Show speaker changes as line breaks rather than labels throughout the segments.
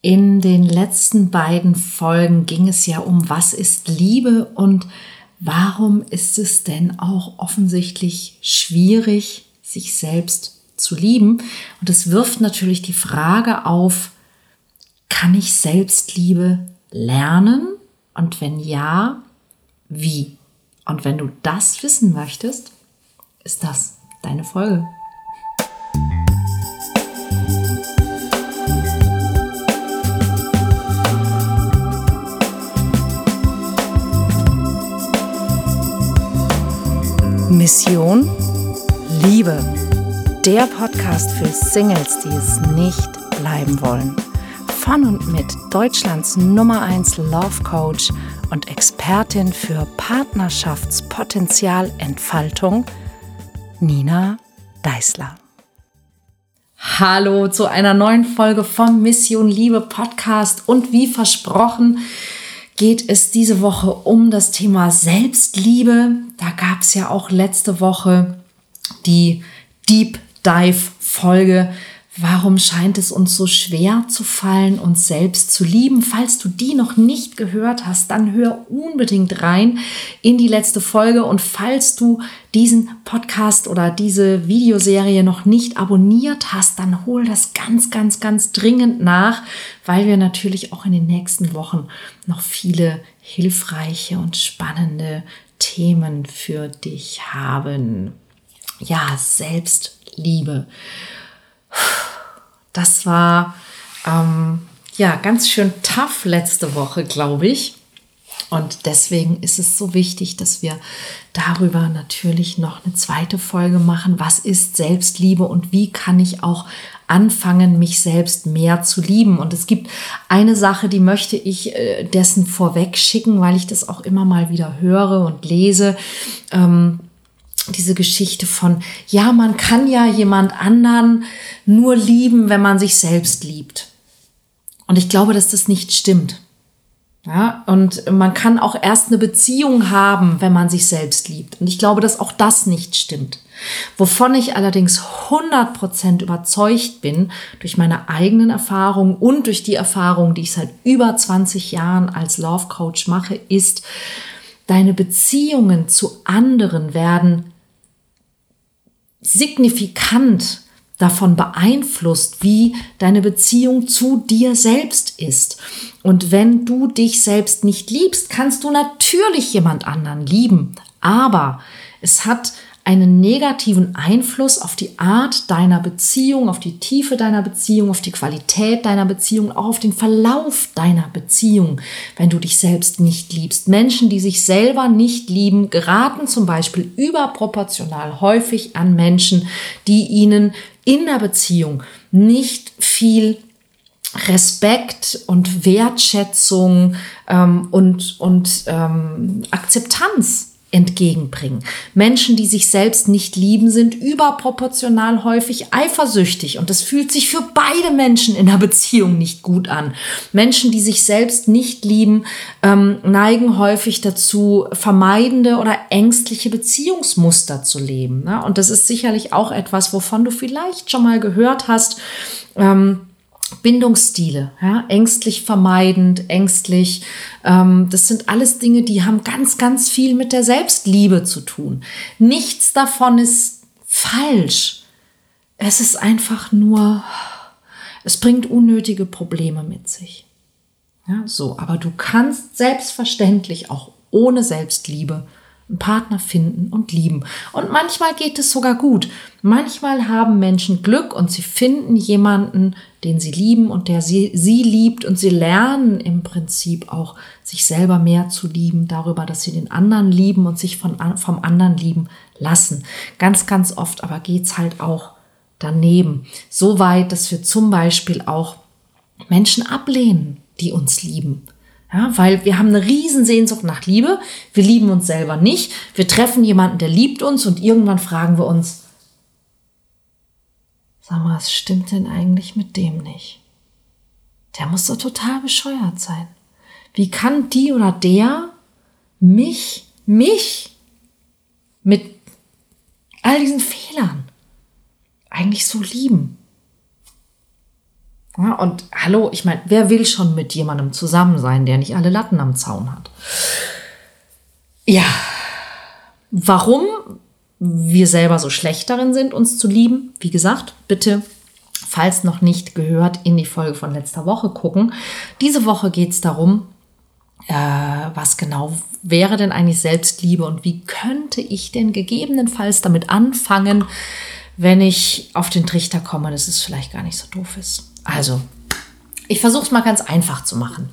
In den letzten beiden Folgen ging es ja um, was ist Liebe und warum ist es denn auch offensichtlich schwierig, sich selbst zu lieben. Und es wirft natürlich die Frage auf, kann ich Selbstliebe lernen? Und wenn ja, wie? Und wenn du das wissen möchtest, ist das deine Folge.
Mission Liebe. Der Podcast für Singles, die es nicht bleiben wollen. Von und mit Deutschlands Nummer 1 Love Coach und Expertin für Partnerschaftspotenzialentfaltung, Nina Deißler.
Hallo zu einer neuen Folge vom Mission Liebe Podcast und wie versprochen, geht es diese Woche um das Thema Selbstliebe. Da gab es ja auch letzte Woche die Deep Dive Folge Warum scheint es uns so schwer zu fallen, uns selbst zu lieben? Falls du die noch nicht gehört hast, dann hör unbedingt rein in die letzte Folge. Und falls du diesen Podcast oder diese Videoserie noch nicht abonniert hast, dann hol das ganz, ganz, ganz dringend nach, weil wir natürlich auch in den nächsten Wochen noch viele hilfreiche und spannende Themen für dich haben. Ja, Selbstliebe das war ähm, ja ganz schön tough letzte Woche, glaube ich. Und deswegen ist es so wichtig, dass wir darüber natürlich noch eine zweite Folge machen. Was ist Selbstliebe und wie kann ich auch anfangen, mich selbst mehr zu lieben? Und es gibt eine Sache, die möchte ich äh, dessen vorweg schicken, weil ich das auch immer mal wieder höre und lese. Ähm, diese Geschichte von, ja, man kann ja jemand anderen nur lieben, wenn man sich selbst liebt. Und ich glaube, dass das nicht stimmt. Ja, und man kann auch erst eine Beziehung haben, wenn man sich selbst liebt. Und ich glaube, dass auch das nicht stimmt. Wovon ich allerdings 100% überzeugt bin, durch meine eigenen Erfahrungen und durch die Erfahrung, die ich seit über 20 Jahren als Love Coach mache, ist, deine Beziehungen zu anderen werden signifikant davon beeinflusst, wie deine Beziehung zu dir selbst ist. Und wenn du dich selbst nicht liebst, kannst du natürlich jemand anderen lieben. Aber es hat einen negativen Einfluss auf die Art deiner Beziehung, auf die Tiefe deiner Beziehung, auf die Qualität deiner Beziehung, auch auf den Verlauf deiner Beziehung, wenn du dich selbst nicht liebst. Menschen, die sich selber nicht lieben, geraten zum Beispiel überproportional häufig an Menschen, die ihnen in der Beziehung nicht viel Respekt und Wertschätzung ähm, und, und ähm, Akzeptanz entgegenbringen. Menschen, die sich selbst nicht lieben, sind überproportional häufig eifersüchtig und das fühlt sich für beide Menschen in der Beziehung nicht gut an. Menschen, die sich selbst nicht lieben, ähm, neigen häufig dazu, vermeidende oder ängstliche Beziehungsmuster zu leben. Ne? Und das ist sicherlich auch etwas, wovon du vielleicht schon mal gehört hast. Ähm, Bindungsstile, ja, ängstlich vermeidend, ängstlich. Ähm, das sind alles Dinge, die haben ganz, ganz viel mit der Selbstliebe zu tun. Nichts davon ist falsch. Es ist einfach nur, es bringt unnötige Probleme mit sich. Ja, so, aber du kannst selbstverständlich auch ohne Selbstliebe einen Partner finden und lieben. Und manchmal geht es sogar gut. Manchmal haben Menschen Glück und sie finden jemanden, den sie lieben und der sie, sie liebt und sie lernen im Prinzip auch, sich selber mehr zu lieben, darüber, dass sie den anderen lieben und sich von, vom anderen lieben lassen. Ganz, ganz oft aber geht's halt auch daneben. So weit, dass wir zum Beispiel auch Menschen ablehnen, die uns lieben ja, weil wir haben eine Riesensehnsucht nach Liebe. Wir lieben uns selber nicht. Wir treffen jemanden, der liebt uns und irgendwann fragen wir uns, sag mal, was stimmt denn eigentlich mit dem nicht? Der muss doch total bescheuert sein. Wie kann die oder der mich, mich mit all diesen Fehlern eigentlich so lieben? Ja, und hallo, ich meine, wer will schon mit jemandem zusammen sein, der nicht alle Latten am Zaun hat? Ja, warum wir selber so schlecht darin sind, uns zu lieben, wie gesagt, bitte, falls noch nicht gehört, in die Folge von letzter Woche gucken. Diese Woche geht es darum, äh, was genau wäre denn eigentlich Selbstliebe und wie könnte ich denn gegebenenfalls damit anfangen, wenn ich auf den Trichter komme, dass es vielleicht gar nicht so doof ist. Also, ich versuche es mal ganz einfach zu machen.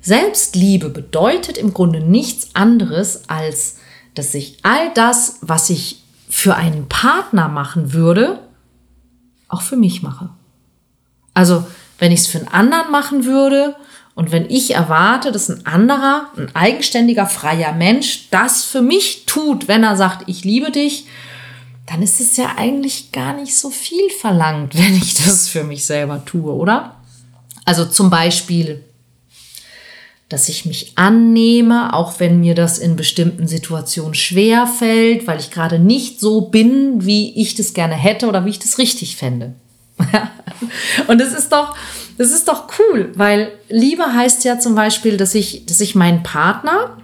Selbstliebe bedeutet im Grunde nichts anderes, als dass ich all das, was ich für einen Partner machen würde, auch für mich mache. Also, wenn ich es für einen anderen machen würde und wenn ich erwarte, dass ein anderer, ein eigenständiger, freier Mensch das für mich tut, wenn er sagt, ich liebe dich, dann ist es ja eigentlich gar nicht so viel verlangt, wenn ich das für mich selber tue, oder? Also zum Beispiel, dass ich mich annehme, auch wenn mir das in bestimmten Situationen schwer fällt, weil ich gerade nicht so bin, wie ich das gerne hätte oder wie ich das richtig fände. Und das ist doch, das ist doch cool, weil Liebe heißt ja zum Beispiel, dass ich, dass ich meinen Partner,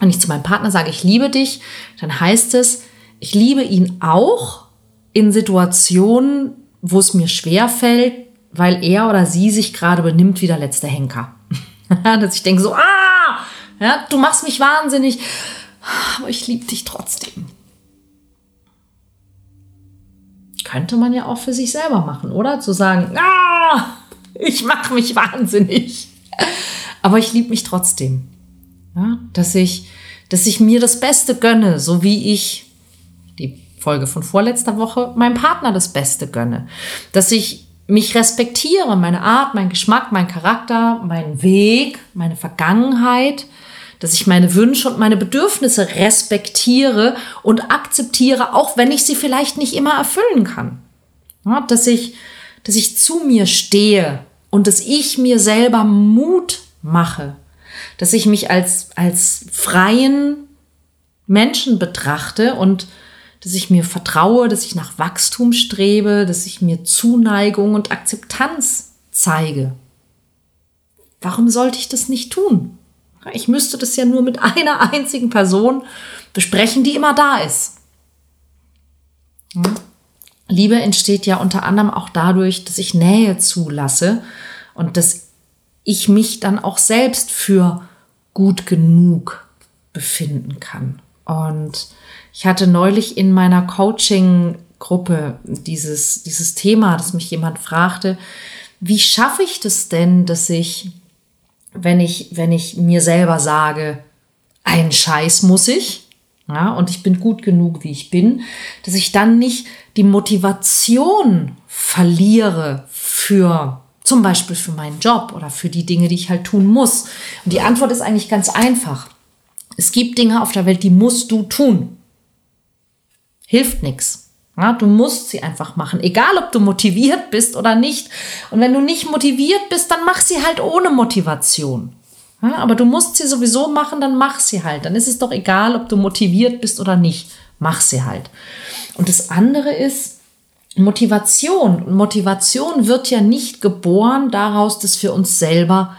wenn ich zu meinem Partner sage, ich liebe dich, dann heißt es, ich liebe ihn auch in Situationen, wo es mir schwer fällt, weil er oder sie sich gerade benimmt wie der letzte Henker. Dass ich denke so, ah, ja, du machst mich wahnsinnig, aber ich liebe dich trotzdem. Könnte man ja auch für sich selber machen, oder? Zu sagen, ah, ich mache mich wahnsinnig, aber ich liebe mich trotzdem. Ja, dass ich, dass ich mir das Beste gönne, so wie ich Folge von vorletzter Woche, meinem Partner das Beste gönne. Dass ich mich respektiere, meine Art, mein Geschmack, mein Charakter, meinen Weg, meine Vergangenheit, dass ich meine Wünsche und meine Bedürfnisse respektiere und akzeptiere, auch wenn ich sie vielleicht nicht immer erfüllen kann. Ja, dass ich, dass ich zu mir stehe und dass ich mir selber Mut mache, dass ich mich als, als freien Menschen betrachte und dass ich mir vertraue, dass ich nach Wachstum strebe, dass ich mir Zuneigung und Akzeptanz zeige. Warum sollte ich das nicht tun? Ich müsste das ja nur mit einer einzigen Person besprechen, die immer da ist. Hm? Liebe entsteht ja unter anderem auch dadurch, dass ich Nähe zulasse und dass ich mich dann auch selbst für gut genug befinden kann. Und ich hatte neulich in meiner Coaching-Gruppe dieses, dieses Thema, dass mich jemand fragte, wie schaffe ich das denn, dass ich, wenn ich, wenn ich mir selber sage, einen Scheiß muss ich, ja, und ich bin gut genug, wie ich bin, dass ich dann nicht die Motivation verliere für zum Beispiel für meinen Job oder für die Dinge, die ich halt tun muss. Und die Antwort ist eigentlich ganz einfach. Es gibt Dinge auf der Welt, die musst du tun hilft nichts. Ja, du musst sie einfach machen, egal ob du motiviert bist oder nicht. Und wenn du nicht motiviert bist, dann mach sie halt ohne Motivation. Ja, aber du musst sie sowieso machen, dann mach sie halt. Dann ist es doch egal, ob du motiviert bist oder nicht. Mach sie halt. Und das andere ist Motivation. Und Motivation wird ja nicht geboren daraus, dass wir uns selber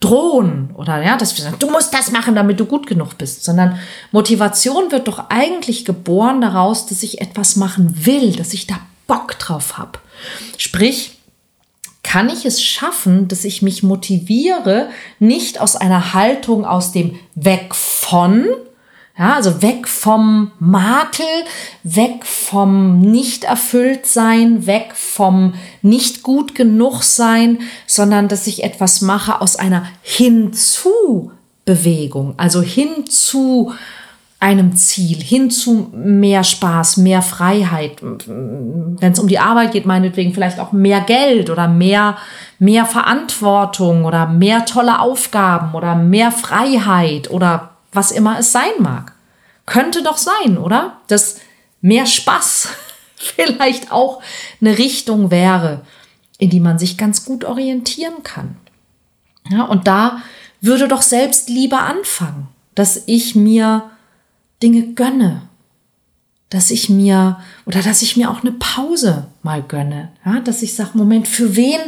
drohen oder ja, dass wir sagen, du musst das machen, damit du gut genug bist, sondern Motivation wird doch eigentlich geboren daraus, dass ich etwas machen will, dass ich da Bock drauf habe. Sprich, kann ich es schaffen, dass ich mich motiviere, nicht aus einer Haltung aus dem Weg von, ja, also weg vom Makel, weg vom nicht erfüllt sein, weg vom nicht gut genug sein, sondern dass ich etwas mache aus einer hinzu Bewegung, also hin zu einem Ziel, hin zu mehr Spaß, mehr Freiheit. Wenn es um die Arbeit geht, meinetwegen vielleicht auch mehr Geld oder mehr, mehr Verantwortung oder mehr tolle Aufgaben oder mehr Freiheit oder was immer es sein mag. Könnte doch sein, oder? Dass mehr Spaß vielleicht auch eine Richtung wäre, in die man sich ganz gut orientieren kann. Ja, und da würde doch selbst lieber anfangen, dass ich mir Dinge gönne, dass ich mir oder dass ich mir auch eine Pause mal gönne, ja, dass ich sage, Moment, für wen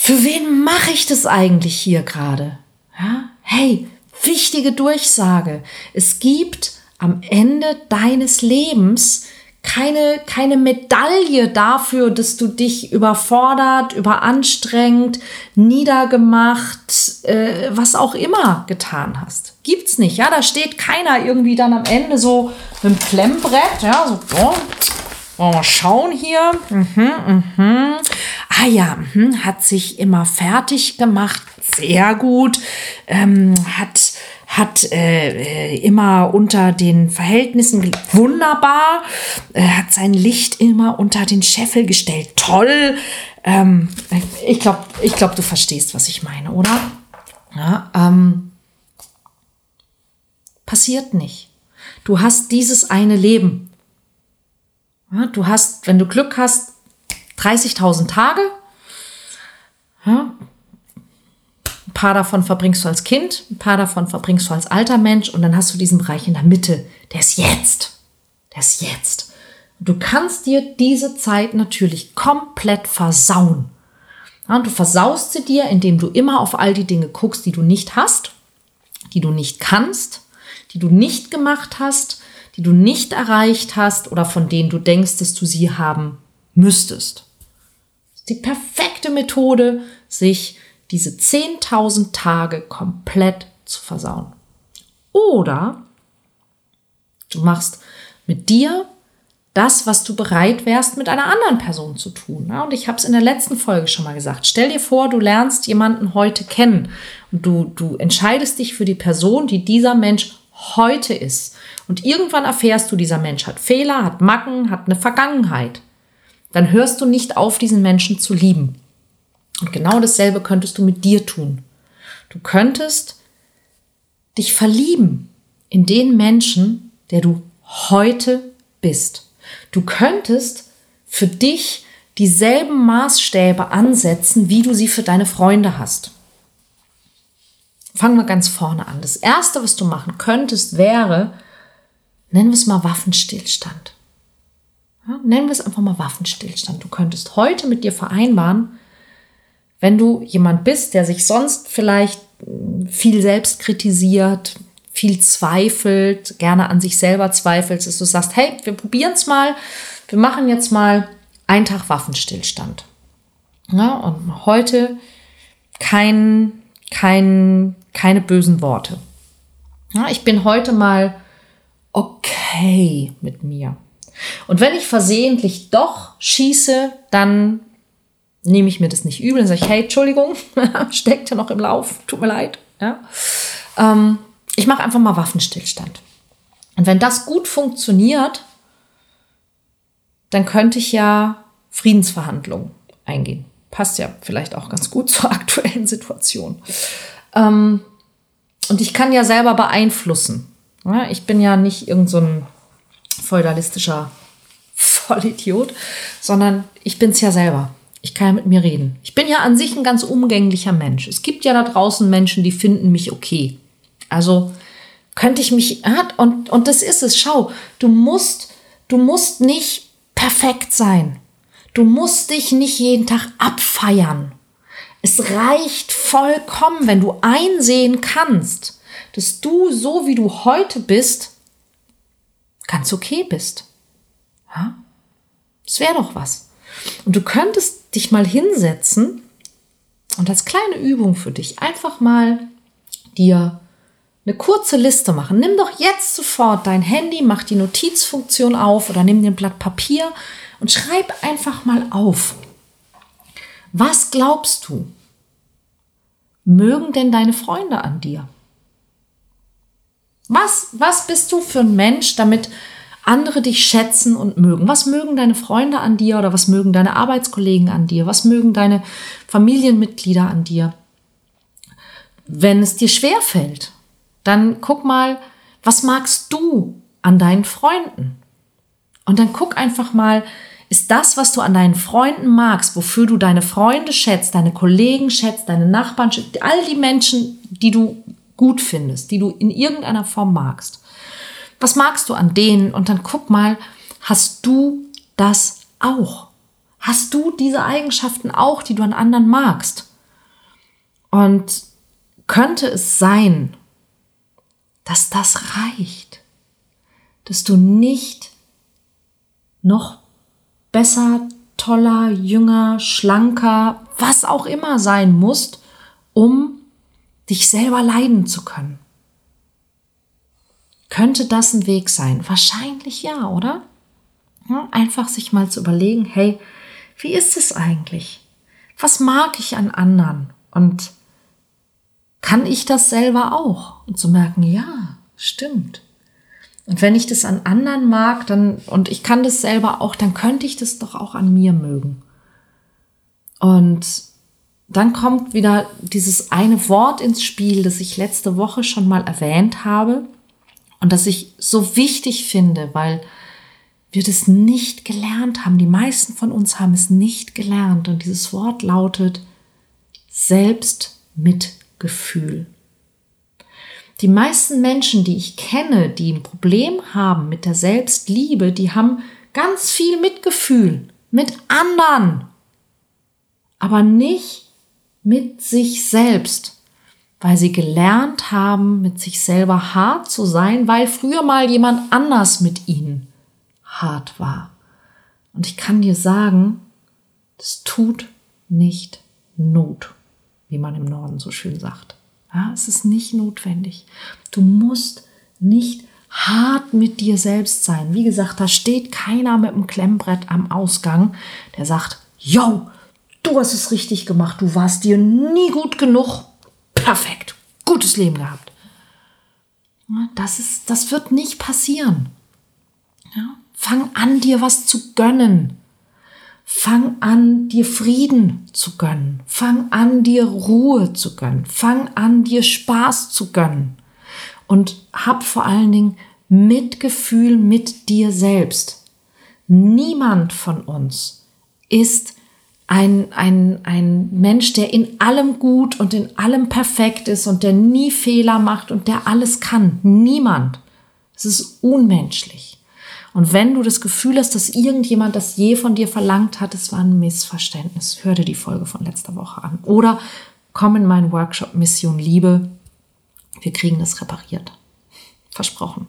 für wen mache ich das eigentlich hier gerade? Ja? Hey, wichtige Durchsage. Es gibt am Ende deines Lebens keine, keine Medaille dafür, dass du dich überfordert, überanstrengt, niedergemacht, äh, was auch immer getan hast. Gibt's nicht, ja. Da steht keiner irgendwie dann am Ende so mit dem Klemmbrett, ja, so, oh, mal schauen hier. Mhm, mhm. Ah ja, mhm, hat sich immer fertig gemacht. Sehr gut. Ähm, hat hat äh, äh, immer unter den Verhältnissen wunderbar, äh, hat sein Licht immer unter den Scheffel gestellt. Toll. Ähm, ich glaube, ich glaub, du verstehst, was ich meine, oder? Ja, ähm, passiert nicht. Du hast dieses eine Leben. Ja, du hast, wenn du Glück hast, 30.000 Tage. Ja, paar davon verbringst du als Kind, ein paar davon verbringst du als alter Mensch und dann hast du diesen Bereich in der Mitte. Der ist jetzt. Der ist jetzt. du kannst dir diese Zeit natürlich komplett versauen. Ja, du versaust sie dir, indem du immer auf all die Dinge guckst, die du nicht hast, die du nicht kannst, die du nicht gemacht hast, die du nicht erreicht hast oder von denen du denkst, dass du sie haben müsstest. Das ist die perfekte Methode, sich diese 10.000 Tage komplett zu versauen. Oder du machst mit dir das, was du bereit wärst, mit einer anderen Person zu tun. Und ich habe es in der letzten Folge schon mal gesagt. Stell dir vor, du lernst jemanden heute kennen und du, du entscheidest dich für die Person, die dieser Mensch heute ist. Und irgendwann erfährst du, dieser Mensch hat Fehler, hat Macken, hat eine Vergangenheit. Dann hörst du nicht auf, diesen Menschen zu lieben. Und genau dasselbe könntest du mit dir tun. Du könntest dich verlieben in den Menschen, der du heute bist. Du könntest für dich dieselben Maßstäbe ansetzen, wie du sie für deine Freunde hast. Fangen wir ganz vorne an. Das Erste, was du machen könntest, wäre, nennen wir es mal Waffenstillstand. Ja, nennen wir es einfach mal Waffenstillstand. Du könntest heute mit dir vereinbaren, wenn du jemand bist, der sich sonst vielleicht viel selbst kritisiert, viel zweifelt, gerne an sich selber zweifelt, dass du sagst, hey, wir probieren es mal, wir machen jetzt mal einen Tag Waffenstillstand. Ja, und heute kein, kein, keine bösen Worte. Ja, ich bin heute mal okay mit mir. Und wenn ich versehentlich doch schieße, dann nehme ich mir das nicht übel und sage ich, hey, Entschuldigung, steckt ja noch im Lauf, tut mir leid. Ja? Ähm, ich mache einfach mal Waffenstillstand. Und wenn das gut funktioniert, dann könnte ich ja Friedensverhandlungen eingehen. Passt ja vielleicht auch ganz gut zur aktuellen Situation. Ähm, und ich kann ja selber beeinflussen. Ja, ich bin ja nicht irgendein so feudalistischer Vollidiot, sondern ich bin es ja selber. Ich kann ja mit mir reden. Ich bin ja an sich ein ganz umgänglicher Mensch. Es gibt ja da draußen Menschen, die finden mich okay. Also könnte ich mich, und, und das ist es, schau, du musst, du musst nicht perfekt sein. Du musst dich nicht jeden Tag abfeiern. Es reicht vollkommen, wenn du einsehen kannst, dass du so wie du heute bist, ganz okay bist. Ja? Das wäre doch was. Und du könntest dich mal hinsetzen und als kleine Übung für dich einfach mal dir eine kurze Liste machen. Nimm doch jetzt sofort dein Handy, mach die Notizfunktion auf oder nimm dir ein Blatt Papier und schreib einfach mal auf. Was glaubst du? Mögen denn deine Freunde an dir? Was, was bist du für ein Mensch, damit andere dich schätzen und mögen. Was mögen deine Freunde an dir oder was mögen deine Arbeitskollegen an dir? Was mögen deine Familienmitglieder an dir? Wenn es dir schwer fällt, dann guck mal, was magst du an deinen Freunden? Und dann guck einfach mal, ist das, was du an deinen Freunden magst, wofür du deine Freunde schätzt, deine Kollegen schätzt, deine Nachbarn schätzt, all die Menschen, die du gut findest, die du in irgendeiner Form magst. Was magst du an denen? Und dann guck mal, hast du das auch? Hast du diese Eigenschaften auch, die du an anderen magst? Und könnte es sein, dass das reicht, dass du nicht noch besser, toller, jünger, schlanker, was auch immer sein musst, um dich selber leiden zu können. Könnte das ein Weg sein? Wahrscheinlich ja, oder? Einfach sich mal zu überlegen, hey, wie ist es eigentlich? Was mag ich an anderen? Und kann ich das selber auch? Und zu merken, ja, stimmt. Und wenn ich das an anderen mag, dann, und ich kann das selber auch, dann könnte ich das doch auch an mir mögen. Und dann kommt wieder dieses eine Wort ins Spiel, das ich letzte Woche schon mal erwähnt habe und das ich so wichtig finde, weil wir das nicht gelernt haben. Die meisten von uns haben es nicht gelernt und dieses Wort lautet Selbstmitgefühl. Die meisten Menschen, die ich kenne, die ein Problem haben mit der Selbstliebe, die haben ganz viel Mitgefühl mit anderen, aber nicht mit sich selbst, weil sie gelernt haben, mit sich selber hart zu sein, weil früher mal jemand anders mit ihnen hart war. Und ich kann dir sagen, das tut nicht Not, wie man im Norden so schön sagt. Ja, es ist nicht notwendig. Du musst nicht hart mit dir selbst sein. Wie gesagt, da steht keiner mit dem Klemmbrett am Ausgang, der sagt, yo, du hast es richtig gemacht, du warst dir nie gut genug. Perfekt, gutes Leben gehabt. Das, ist, das wird nicht passieren. Ja? Fang an, dir was zu gönnen. Fang an, dir Frieden zu gönnen. Fang an, dir Ruhe zu gönnen. Fang an, dir Spaß zu gönnen. Und hab vor allen Dingen Mitgefühl mit dir selbst. Niemand von uns ist ein, ein, ein Mensch, der in allem gut und in allem perfekt ist und der nie Fehler macht und der alles kann. Niemand. Es ist unmenschlich. Und wenn du das Gefühl hast, dass irgendjemand das je von dir verlangt hat, es war ein Missverständnis, hör dir die Folge von letzter Woche an. Oder komm in meinen Workshop Mission Liebe. Wir kriegen das repariert. Versprochen.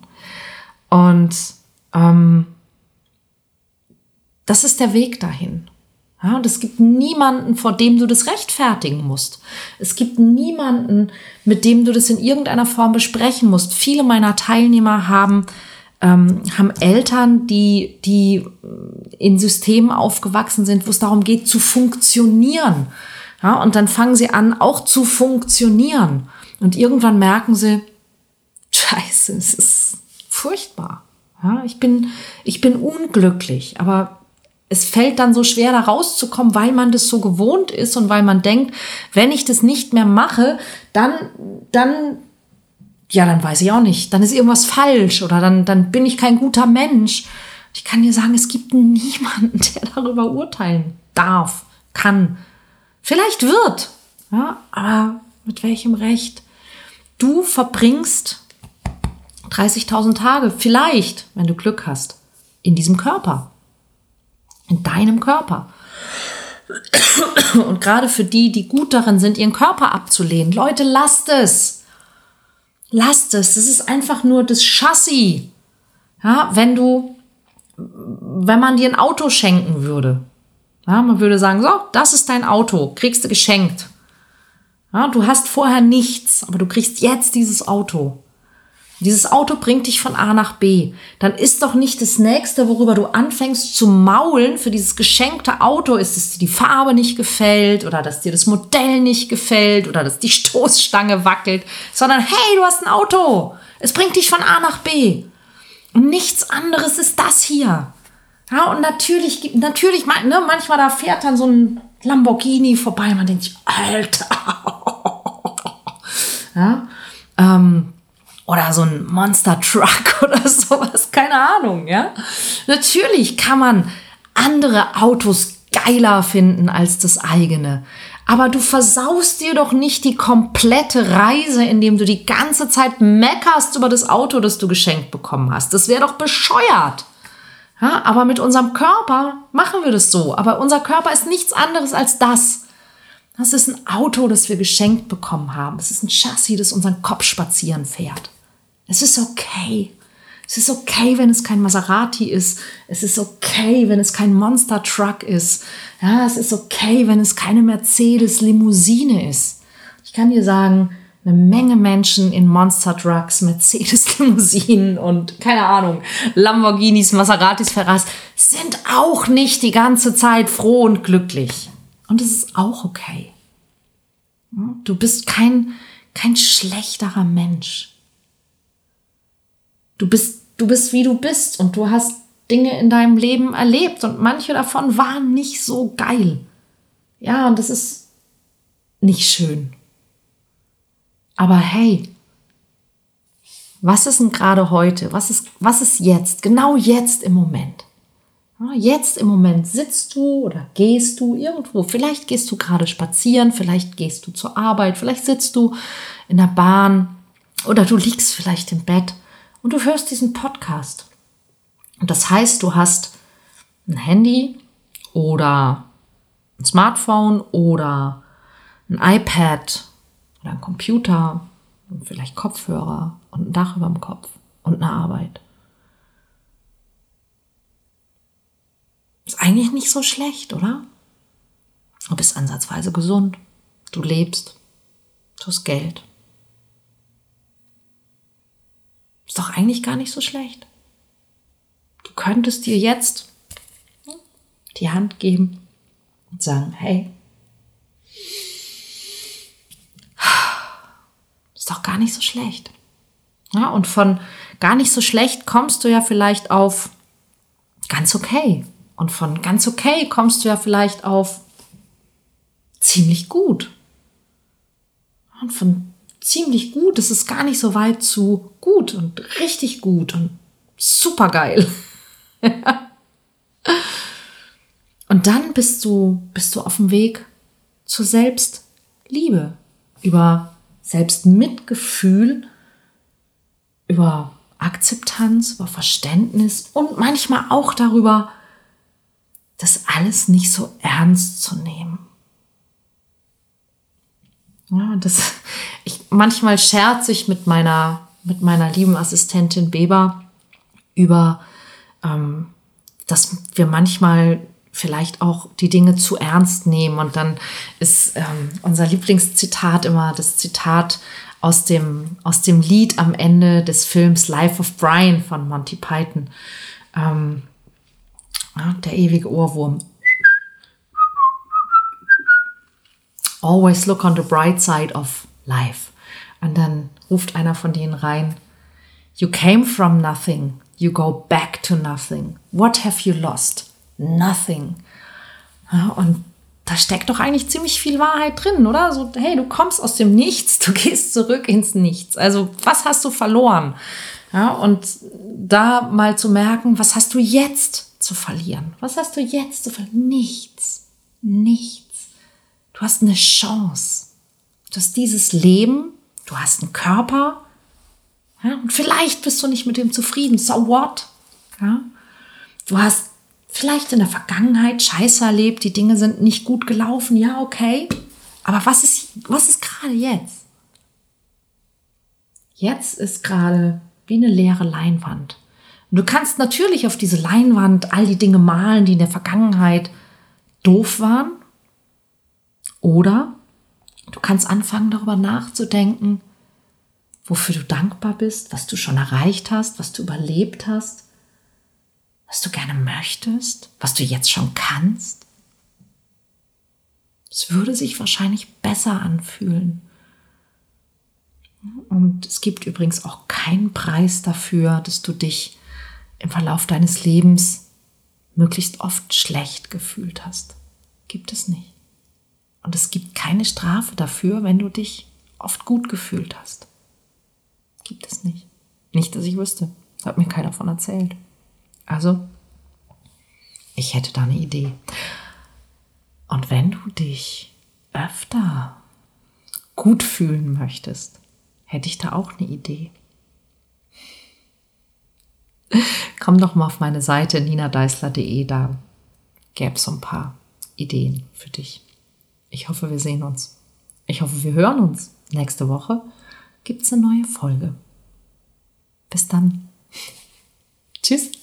Und ähm, das ist der Weg dahin. Ja, und es gibt niemanden, vor dem du das rechtfertigen musst. Es gibt niemanden, mit dem du das in irgendeiner Form besprechen musst. Viele meiner Teilnehmer haben ähm, haben Eltern, die, die in Systemen aufgewachsen sind, wo es darum geht, zu funktionieren. Ja, und dann fangen sie an, auch zu funktionieren. Und irgendwann merken sie, scheiße, es ist furchtbar. Ja, ich bin, ich bin unglücklich, aber es fällt dann so schwer, da rauszukommen, weil man das so gewohnt ist und weil man denkt, wenn ich das nicht mehr mache, dann, dann ja, dann weiß ich auch nicht. Dann ist irgendwas falsch oder dann, dann bin ich kein guter Mensch. Ich kann dir sagen, es gibt niemanden, der darüber urteilen darf, kann. Vielleicht wird, ja, aber mit welchem Recht? Du verbringst 30.000 Tage, vielleicht, wenn du Glück hast, in diesem Körper. In deinem Körper. Und gerade für die, die gut darin sind, ihren Körper abzulehnen, Leute, lasst es. Lasst es. Das ist einfach nur das Chassis. Ja, wenn du, wenn man dir ein Auto schenken würde. Ja, man würde sagen, so, das ist dein Auto, kriegst du geschenkt. Ja, du hast vorher nichts, aber du kriegst jetzt dieses Auto. Dieses Auto bringt dich von A nach B. Dann ist doch nicht das nächste, worüber du anfängst zu maulen für dieses geschenkte Auto, ist, dass dir die Farbe nicht gefällt oder dass dir das Modell nicht gefällt oder dass die Stoßstange wackelt, sondern hey, du hast ein Auto. Es bringt dich von A nach B. Und nichts anderes ist das hier. Ja, und natürlich, natürlich, ne, manchmal da fährt dann so ein Lamborghini vorbei, man denkt sich, Alter. ja, ähm, oder so ein Monster Truck oder sowas, keine Ahnung, ja. Natürlich kann man andere Autos geiler finden als das eigene. Aber du versaust dir doch nicht die komplette Reise, indem du die ganze Zeit meckerst über das Auto, das du geschenkt bekommen hast. Das wäre doch bescheuert. Ja, aber mit unserem Körper machen wir das so. Aber unser Körper ist nichts anderes als das. Das ist ein Auto, das wir geschenkt bekommen haben. Es ist ein Chassis, das unseren Kopf spazieren fährt. Es ist okay. Es ist okay, wenn es kein Maserati ist. Es ist okay, wenn es kein Monster Truck ist. Ja, es ist okay, wenn es keine Mercedes Limousine ist. Ich kann dir sagen, eine Menge Menschen in Monster Trucks, Mercedes Limousinen und keine Ahnung, Lamborghinis, Maseratis, Ferraris sind auch nicht die ganze Zeit froh und glücklich. Und es ist auch okay. Du bist kein, kein schlechterer Mensch. Du bist, du bist wie du bist und du hast Dinge in deinem Leben erlebt und manche davon waren nicht so geil. Ja, und das ist nicht schön. Aber hey, was ist denn gerade heute? Was ist, was ist jetzt? Genau jetzt im Moment. Jetzt im Moment sitzt du oder gehst du irgendwo. Vielleicht gehst du gerade spazieren, vielleicht gehst du zur Arbeit, vielleicht sitzt du in der Bahn oder du liegst vielleicht im Bett und du hörst diesen Podcast. Und das heißt, du hast ein Handy oder ein Smartphone oder ein iPad oder ein Computer und vielleicht Kopfhörer und ein Dach über dem Kopf und eine Arbeit. Ist eigentlich nicht so schlecht, oder? Du bist ansatzweise gesund. Du lebst. Du hast Geld. Ist doch eigentlich gar nicht so schlecht. Du könntest dir jetzt die Hand geben und sagen, hey, ist doch gar nicht so schlecht. Ja, und von gar nicht so schlecht kommst du ja vielleicht auf ganz okay. Und von ganz okay kommst du ja vielleicht auf ziemlich gut. Und von ziemlich gut ist es gar nicht so weit zu gut und richtig gut und super geil. und dann bist du, bist du auf dem Weg zur Selbstliebe, über Selbstmitgefühl, über Akzeptanz, über Verständnis und manchmal auch darüber, das alles nicht so ernst zu nehmen. Ja, das, ich, manchmal scherze ich mit meiner, mit meiner lieben Assistentin Beber über, ähm, dass wir manchmal vielleicht auch die Dinge zu ernst nehmen. Und dann ist ähm, unser Lieblingszitat immer das Zitat aus dem, aus dem Lied am Ende des Films Life of Brian von Monty Python. Ähm, der ewige Ohrwurm. Always look on the bright side of life. Und dann ruft einer von denen rein, You came from nothing, you go back to nothing. What have you lost? Nothing. Und da steckt doch eigentlich ziemlich viel Wahrheit drin, oder? So, hey, du kommst aus dem Nichts, du gehst zurück ins Nichts. Also, was hast du verloren? Ja, und da mal zu merken, was hast du jetzt zu verlieren? Was hast du jetzt zu verlieren? Nichts. Nichts. Du hast eine Chance. Du hast dieses Leben, du hast einen Körper. Ja, und vielleicht bist du nicht mit dem zufrieden. So what? Ja? Du hast vielleicht in der Vergangenheit Scheiße erlebt, die Dinge sind nicht gut gelaufen. Ja, okay. Aber was ist, was ist gerade jetzt? Jetzt ist gerade wie eine leere Leinwand. Und du kannst natürlich auf diese Leinwand all die Dinge malen, die in der Vergangenheit doof waren. Oder du kannst anfangen darüber nachzudenken, wofür du dankbar bist, was du schon erreicht hast, was du überlebt hast, was du gerne möchtest, was du jetzt schon kannst. Es würde sich wahrscheinlich besser anfühlen. Und es gibt übrigens auch keinen Preis dafür, dass du dich im Verlauf deines Lebens möglichst oft schlecht gefühlt hast. Gibt es nicht. Und es gibt keine Strafe dafür, wenn du dich oft gut gefühlt hast. Gibt es nicht. Nicht, dass ich wüsste. Hat mir keiner davon erzählt. Also, ich hätte da eine Idee. Und wenn du dich öfter gut fühlen möchtest, hätte ich da auch eine Idee. Komm doch mal auf meine Seite ninadeisler.de, da gäbe es so ein paar Ideen für dich. Ich hoffe, wir sehen uns. Ich hoffe, wir hören uns. Nächste Woche gibt es eine neue Folge. Bis dann. Tschüss.